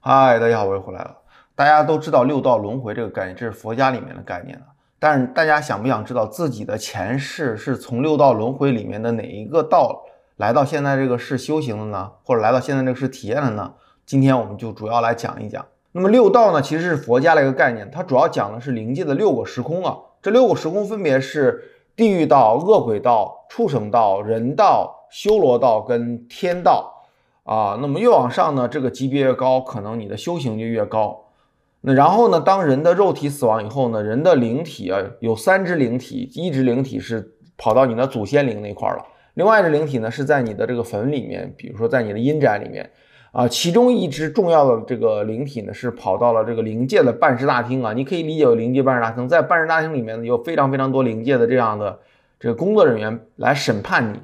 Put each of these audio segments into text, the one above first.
嗨，大家好，我又回来了。大家都知道六道轮回这个概念，这是佛家里面的概念了。但是大家想不想知道自己的前世是从六道轮回里面的哪一个道来到现在这个世修行的呢？或者来到现在这个世体验的呢？今天我们就主要来讲一讲。那么六道呢，其实是佛家的一个概念，它主要讲的是灵界的六个时空啊。这六个时空分别是地狱道、恶鬼道、畜生道、人道、修罗道跟天道。啊，那么越往上呢，这个级别越高，可能你的修行就越高。那然后呢，当人的肉体死亡以后呢，人的灵体啊，有三只灵体，一只灵体是跑到你的祖先灵那块了，另外一只灵体呢是在你的这个坟里面，比如说在你的阴宅里面啊，其中一只重要的这个灵体呢是跑到了这个灵界的办事大厅啊，你可以理解为灵界办事大厅，在办事大厅里面呢有非常非常多灵界的这样的这个工作人员来审判你。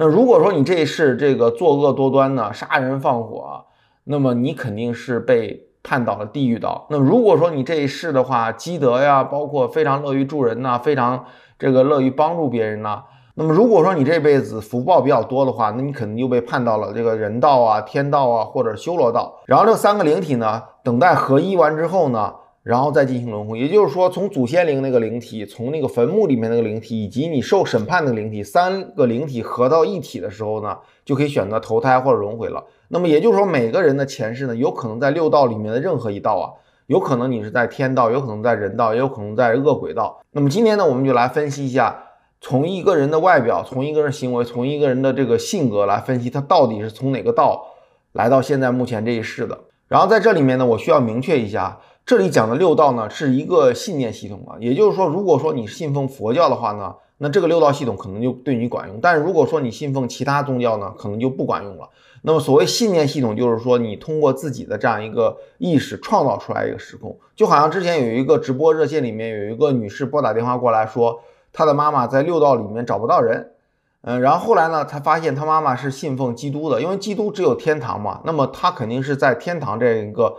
那如果说你这一世这个作恶多端呢，杀人放火，那么你肯定是被判到了地狱道。那如果说你这一世的话，积德呀，包括非常乐于助人呐，非常这个乐于帮助别人呐，那么如果说你这辈子福报比较多的话，那你肯定又被判到了这个人道啊、天道啊或者修罗道。然后这三个灵体呢，等待合一完之后呢。然后再进行轮回，也就是说，从祖先灵那个灵体，从那个坟墓里面那个灵体，以及你受审判的灵体，三个灵体合到一体的时候呢，就可以选择投胎或者轮回了。那么也就是说，每个人的前世呢，有可能在六道里面的任何一道啊，有可能你是在天道，有可能在人道，也有可能在恶鬼道。那么今天呢，我们就来分析一下，从一个人的外表，从一个人行为，从一个人的这个性格来分析他到底是从哪个道来到现在目前这一世的。然后在这里面呢，我需要明确一下。这里讲的六道呢，是一个信念系统啊，也就是说，如果说你信奉佛教的话呢，那这个六道系统可能就对你管用；但是如果说你信奉其他宗教呢，可能就不管用了。那么所谓信念系统，就是说你通过自己的这样一个意识创造出来一个时空，就好像之前有一个直播热线里面有一个女士拨打电话过来说，她的妈妈在六道里面找不到人，嗯，然后后来呢，她发现她妈妈是信奉基督的，因为基督只有天堂嘛，那么她肯定是在天堂这一个。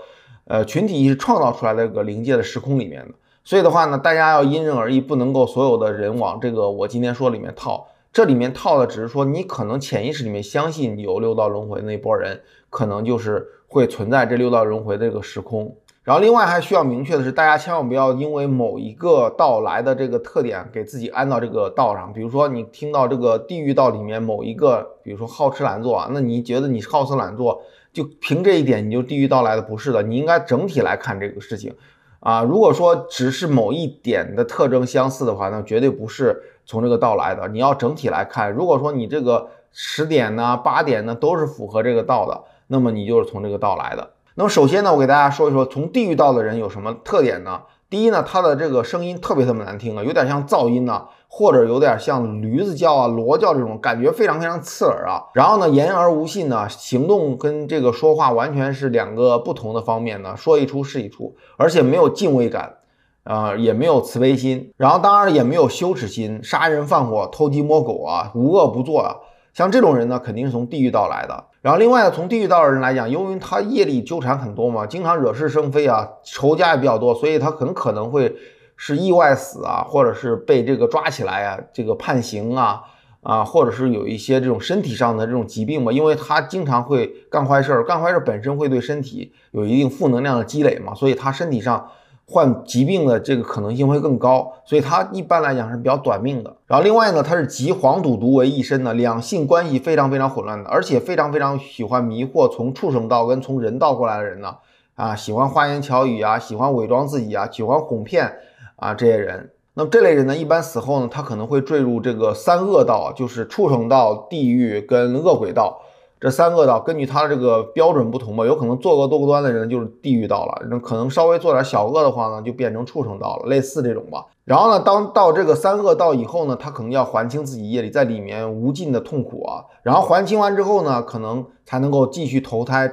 呃，群体意识创造出来的这个灵界的时空里面的，所以的话呢，大家要因人而异，不能够所有的人往这个我今天说里面套。这里面套的只是说，你可能潜意识里面相信有六道轮回那波人，可能就是会存在这六道轮回的这个时空。然后另外还需要明确的是，大家千万不要因为某一个道来的这个特点，给自己安到这个道上。比如说你听到这个地狱道里面某一个，比如说好吃懒做啊，那你觉得你是好吃懒做？就凭这一点，你就地狱道来的不是的，你应该整体来看这个事情啊。如果说只是某一点的特征相似的话，那绝对不是从这个道来的。你要整体来看，如果说你这个十点呢、八点呢都是符合这个道的，那么你就是从这个道来的。那么首先呢，我给大家说一说从地狱道的人有什么特点呢？第一呢，他的这个声音特别特别难听啊，有点像噪音呢。或者有点像驴子叫啊、骡叫这种感觉，非常非常刺耳啊。然后呢，言而无信呢，行动跟这个说话完全是两个不同的方面呢，说一出是一出，而且没有敬畏感，啊，也没有慈悲心，然后当然也没有羞耻心，杀人放火、偷鸡摸狗啊，无恶不作啊。像这种人呢，肯定是从地狱道来的。然后另外呢，从地狱道的人来讲，由于他业力纠缠很多嘛，经常惹是生非啊，仇家也比较多，所以他很可能会。是意外死啊，或者是被这个抓起来啊，这个判刑啊，啊，或者是有一些这种身体上的这种疾病嘛，因为他经常会干坏事儿，干坏事本身会对身体有一定负能量的积累嘛，所以他身体上患疾病的这个可能性会更高，所以他一般来讲是比较短命的。然后另外呢，他是集黄赌毒为一身的，两性关系非常非常混乱的，而且非常非常喜欢迷惑从畜生道跟从人道过来的人呢，啊，喜欢花言巧语啊，喜欢伪装自己啊，喜欢哄骗。啊，这些人，那么这类人呢，一般死后呢，他可能会坠入这个三恶道，就是畜生道、地狱跟恶鬼道这三恶道。根据他这个标准不同吧，有可能作恶多端的人就是地狱道了，那可能稍微做点小恶的话呢，就变成畜生道了，类似这种吧。然后呢，当到这个三恶道以后呢，他可能要还清自己业力，在里面无尽的痛苦啊。然后还清完之后呢，可能才能够继续投胎。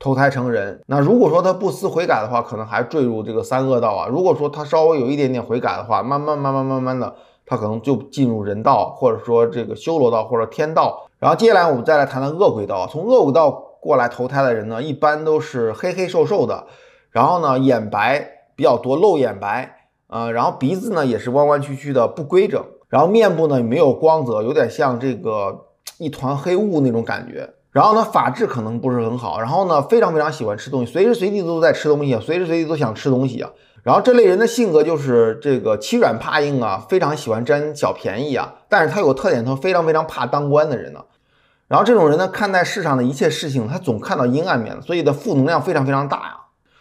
投胎成人，那如果说他不思悔改的话，可能还坠入这个三恶道啊。如果说他稍微有一点点悔改的话，慢慢慢慢慢慢的，他可能就进入人道，或者说这个修罗道或者天道。然后接下来我们再来谈谈恶鬼道。从恶鬼道过来投胎的人呢，一般都是黑黑瘦瘦的，然后呢眼白比较多，露眼白，呃，然后鼻子呢也是弯弯曲曲的，不规整，然后面部呢没有光泽，有点像这个一团黑雾那种感觉。然后呢，法制可能不是很好，然后呢，非常非常喜欢吃东西，随时随地都在吃东西，随时随地都想吃东西啊。然后这类人的性格就是这个欺软怕硬啊，非常喜欢占小便宜啊。但是他有个特点，他非常非常怕当官的人呢。然后这种人呢，看待世上的一切事情，他总看到阴暗面，所以的负能量非常非常大呀。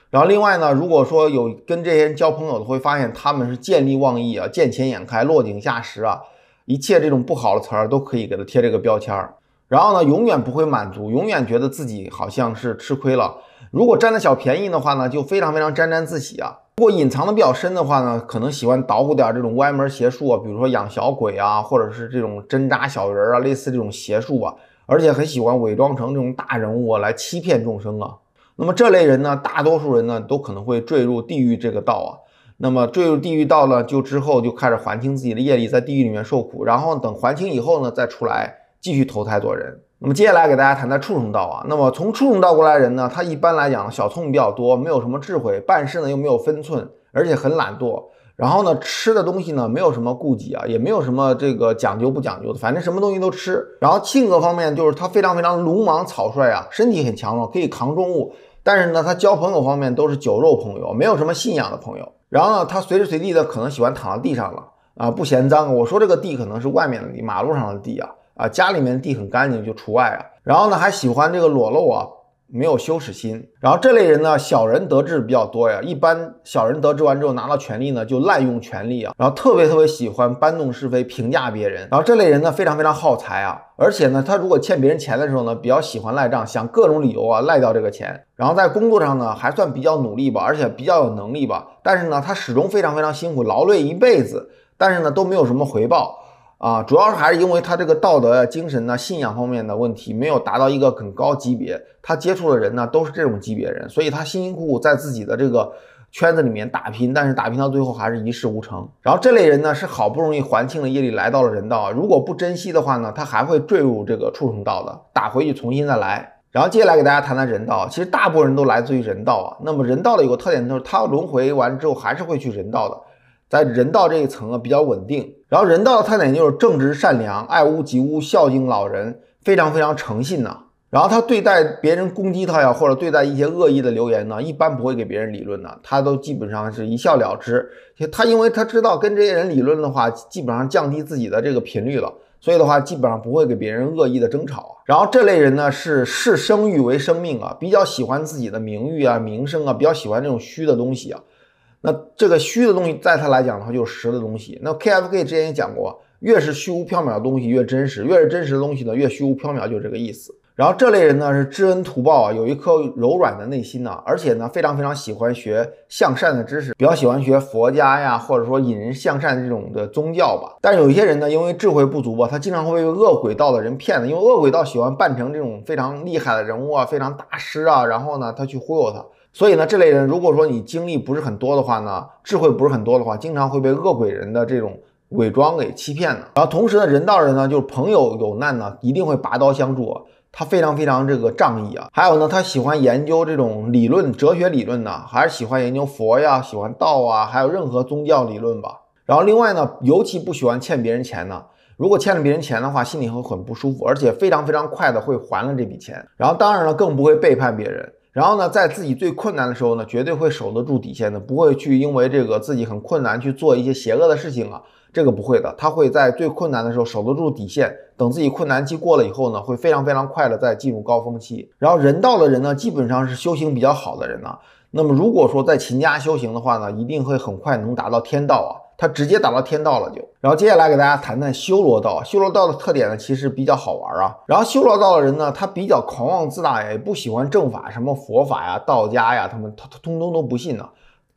然后另外呢，如果说有跟这些人交朋友的，会发现他们是见利忘义啊，见钱眼开，落井下石啊，一切这种不好的词儿都可以给他贴这个标签儿。然后呢，永远不会满足，永远觉得自己好像是吃亏了。如果占了小便宜的话呢，就非常非常沾沾自喜啊。如果隐藏的比较深的话呢，可能喜欢捣鼓点这种歪门邪术啊，比如说养小鬼啊，或者是这种针扎小人啊，类似这种邪术啊，而且很喜欢伪装成这种大人物啊，来欺骗众生啊。那么这类人呢，大多数人呢都可能会坠入地狱这个道啊。那么坠入地狱道呢，就之后就开始还清自己的业力，在地狱里面受苦，然后等还清以后呢，再出来继续投胎做人。那么接下来给大家谈谈畜生道啊。那么从畜生道过来人呢，他一般来讲小聪明比较多，没有什么智慧，办事呢又没有分寸，而且很懒惰。然后呢，吃的东西呢没有什么顾忌啊，也没有什么这个讲究不讲究的，反正什么东西都吃。然后性格方面就是他非常非常鲁莽草率啊，身体很强壮，可以扛重物。但是呢，他交朋友方面都是酒肉朋友，没有什么信仰的朋友。然后呢，他随时随地的可能喜欢躺在地上了啊，不嫌脏。我说这个地可能是外面的地，马路上的地啊啊，家里面地很干净就除外啊。然后呢，还喜欢这个裸露啊。没有羞耻心，然后这类人呢，小人得志比较多呀。一般小人得志完之后拿到权力呢，就滥用权力啊，然后特别特别喜欢搬弄是非、评价别人。然后这类人呢，非常非常耗财啊，而且呢，他如果欠别人钱的时候呢，比较喜欢赖账，想各种理由啊赖掉这个钱。然后在工作上呢，还算比较努力吧，而且比较有能力吧。但是呢，他始终非常非常辛苦，劳累一辈子，但是呢，都没有什么回报。啊，主要是还是因为他这个道德呀、精神呐、信仰方面的问题没有达到一个很高级别，他接触的人呢都是这种级别人，所以他辛辛苦苦在自己的这个圈子里面打拼，但是打拼到最后还是一事无成。然后这类人呢是好不容易还清了业力，来到了人道，如果不珍惜的话呢，他还会坠入这个畜生道的，打回去重新再来。然后接下来给大家谈谈人道，其实大部分人都来自于人道啊。那么人道的有个特点就是他轮回完之后还是会去人道的。在人道这一层啊比较稳定，然后人道的特点就是正直善良、爱屋及乌、孝敬老人，非常非常诚信呐。然后他对待别人攻击他呀，或者对待一些恶意的留言呢，一般不会给别人理论的，他都基本上是一笑了之。他因为他知道跟这些人理论的话，基本上降低自己的这个频率了，所以的话基本上不会给别人恶意的争吵。然后这类人呢是视声誉为生命啊，比较喜欢自己的名誉啊、名声啊，比较喜欢这种虚的东西啊。那这个虚的东西，在他来讲的话，就是实的东西。那 KFK 之前也讲过，越是虚无缥缈的东西越真实，越是真实的东西呢越虚无缥缈，就这个意思。然后这类人呢是知恩图报啊，有一颗柔软的内心呢，而且呢非常非常喜欢学向善的知识，比较喜欢学佛家呀，或者说引人向善这种的宗教吧。但有一些人呢，因为智慧不足吧，他经常会被恶鬼道的人骗的，因为恶鬼道喜欢扮成这种非常厉害的人物啊，非常大师啊，然后呢他去忽悠他。所以呢，这类人如果说你经历不是很多的话呢，智慧不是很多的话，经常会被恶鬼人的这种伪装给欺骗的。然后同时呢，人道人呢，就是朋友有难呢，一定会拔刀相助，他非常非常这个仗义啊。还有呢，他喜欢研究这种理论、哲学理论呢，还是喜欢研究佛呀、喜欢道啊，还有任何宗教理论吧。然后另外呢，尤其不喜欢欠别人钱呢。如果欠了别人钱的话，心里会很不舒服，而且非常非常快的会还了这笔钱。然后当然了，更不会背叛别人。然后呢，在自己最困难的时候呢，绝对会守得住底线的，不会去因为这个自己很困难去做一些邪恶的事情啊，这个不会的，他会在最困难的时候守得住底线，等自己困难期过了以后呢，会非常非常快的再进入高峰期。然后人道的人呢，基本上是修行比较好的人呢，那么如果说在勤加修行的话呢，一定会很快能达到天道啊。他直接打到天道了，就。然后接下来给大家谈谈修罗道。修罗道的特点呢，其实比较好玩啊。然后修罗道的人呢，他比较狂妄自大，也不喜欢正法，什么佛法呀、道家呀，他们他他通通都不信呢。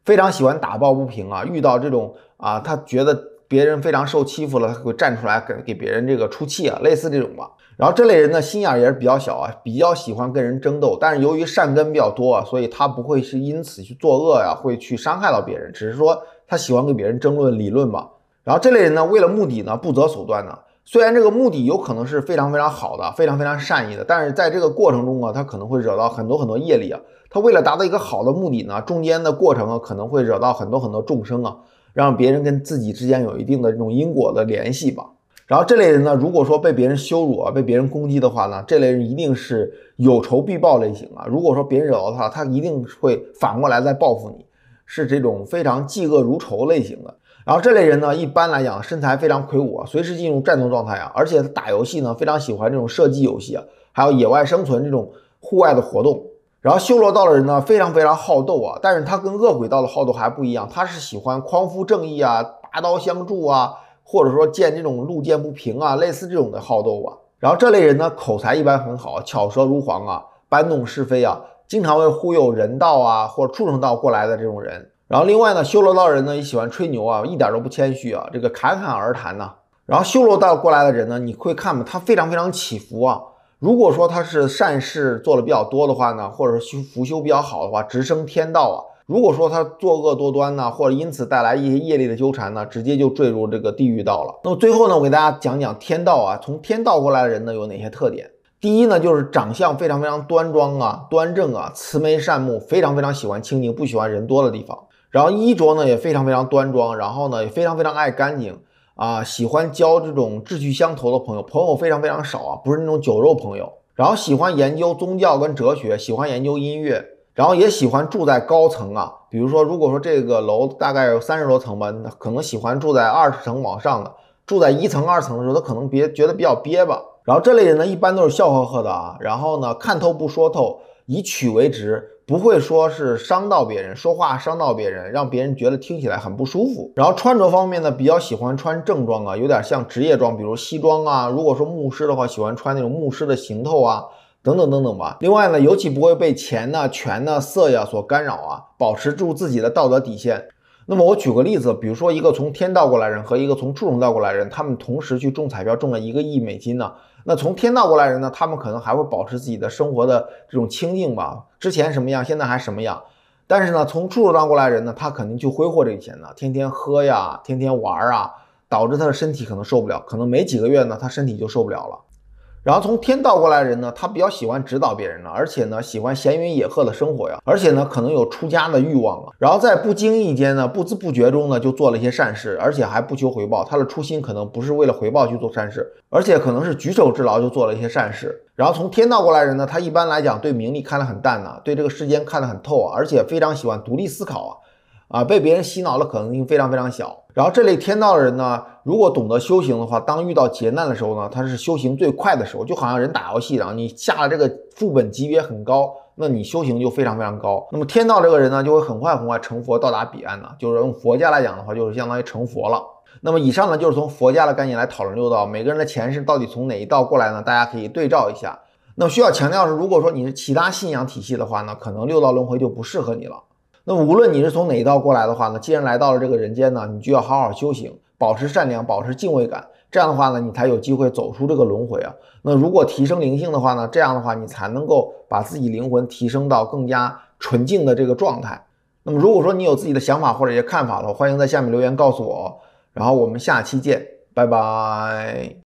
非常喜欢打抱不平啊，遇到这种啊，他觉得别人非常受欺负了，他会站出来给给别人这个出气啊，类似这种吧。然后这类人呢，心眼也是比较小啊，比较喜欢跟人争斗，但是由于善根比较多啊，所以他不会是因此去作恶呀，会去伤害到别人，只是说。他喜欢跟别人争论理论吧，然后这类人呢，为了目的呢，不择手段呢。虽然这个目的有可能是非常非常好的，非常非常善意的，但是在这个过程中啊，他可能会惹到很多很多业力啊。他为了达到一个好的目的呢，中间的过程啊，可能会惹到很多很多众生啊，让别人跟自己之间有一定的这种因果的联系吧。然后这类人呢，如果说被别人羞辱啊，被别人攻击的话呢，这类人一定是有仇必报类型啊。如果说别人惹到他，他一定会反过来再报复你，是这种非常嫉恶如仇类型的。然后这类人呢，一般来讲身材非常魁梧啊，随时进入战斗状态啊，而且打游戏呢非常喜欢这种射击游戏啊，还有野外生存这种户外的活动。然后修罗道的人呢，非常非常好斗啊，但是他跟恶鬼道的好斗还不一样，他是喜欢匡扶正义啊，拔刀相助啊，或者说见这种路见不平啊，类似这种的好斗啊。然后这类人呢，口才一般很好，巧舌如簧啊，搬弄是非啊，经常会忽悠人道啊或者畜生道过来的这种人。然后另外呢，修罗道人呢也喜欢吹牛啊，一点都不谦虚啊，这个侃侃而谈呐。然后修罗道过来的人呢，你会看嘛，他非常非常起伏啊。如果说他是善事做的比较多的话呢，或者说福修比较好的话，直升天道啊。如果说他作恶多端呢，或者因此带来一些业力的纠缠呢，直接就坠入这个地狱道了。那么最后呢，我给大家讲讲天道啊，从天道过来的人呢有哪些特点？第一呢，就是长相非常非常端庄啊，端正啊，慈眉善目，非常非常喜欢清静，不喜欢人多的地方。然后衣着呢也非常非常端庄，然后呢也非常非常爱干净啊，喜欢交这种志趣相投的朋友，朋友非常非常少啊，不是那种酒肉朋友。然后喜欢研究宗教跟哲学，喜欢研究音乐，然后也喜欢住在高层啊。比如说，如果说这个楼大概有三十多层吧，可能喜欢住在二十层往上的。住在一层、二层的时候，他可能别觉得比较憋吧。然后这类人呢，一般都是笑呵呵的啊。然后呢，看透不说透，以曲为直。不会说是伤到别人，说话伤到别人，让别人觉得听起来很不舒服。然后穿着方面呢，比较喜欢穿正装啊，有点像职业装，比如西装啊。如果说牧师的话，喜欢穿那种牧师的行头啊，等等等等吧。另外呢，尤其不会被钱呢、权呢、色呀所干扰啊，保持住自己的道德底线。那么我举个例子，比如说一个从天道过来人和一个从畜生道过来人，他们同时去中彩票中了一个亿美金呢。那从天道过来人呢，他们可能还会保持自己的生活的这种清静吧，之前什么样，现在还什么样。但是呢，从畜生道过来人呢，他肯定就挥霍这个钱呢，天天喝呀，天天玩啊，导致他的身体可能受不了，可能没几个月呢，他身体就受不了了。然后从天道过来的人呢，他比较喜欢指导别人呢，而且呢喜欢闲云野鹤的生活呀，而且呢可能有出家的欲望啊。然后在不经意间呢，不知不觉中呢就做了一些善事，而且还不求回报。他的初心可能不是为了回报去做善事，而且可能是举手之劳就做了一些善事。然后从天道过来人呢，他一般来讲对名利看得很淡呐，对这个世间看得很透啊，而且非常喜欢独立思考啊。啊，被别人洗脑的可能性非常非常小。然后这类天道的人呢，如果懂得修行的话，当遇到劫难的时候呢，他是修行最快的时候。就好像人打游戏，然后你下了这个副本级别很高，那你修行就非常非常高。那么天道这个人呢，就会很快很快成佛，到达彼岸呢。就是用佛家来讲的话，就是相当于成佛了。那么以上呢，就是从佛家的概念来讨论六道，每个人的前世到底从哪一道过来呢？大家可以对照一下。那么需要强调是，如果说你是其他信仰体系的话呢，可能六道轮回就不适合你了。那无论你是从哪一道过来的话呢，既然来到了这个人间呢，你就要好好修行，保持善良，保持敬畏感，这样的话呢，你才有机会走出这个轮回啊。那如果提升灵性的话呢，这样的话你才能够把自己灵魂提升到更加纯净的这个状态。那么如果说你有自己的想法或者一些看法的话，欢迎在下面留言告诉我。然后我们下期见，拜拜。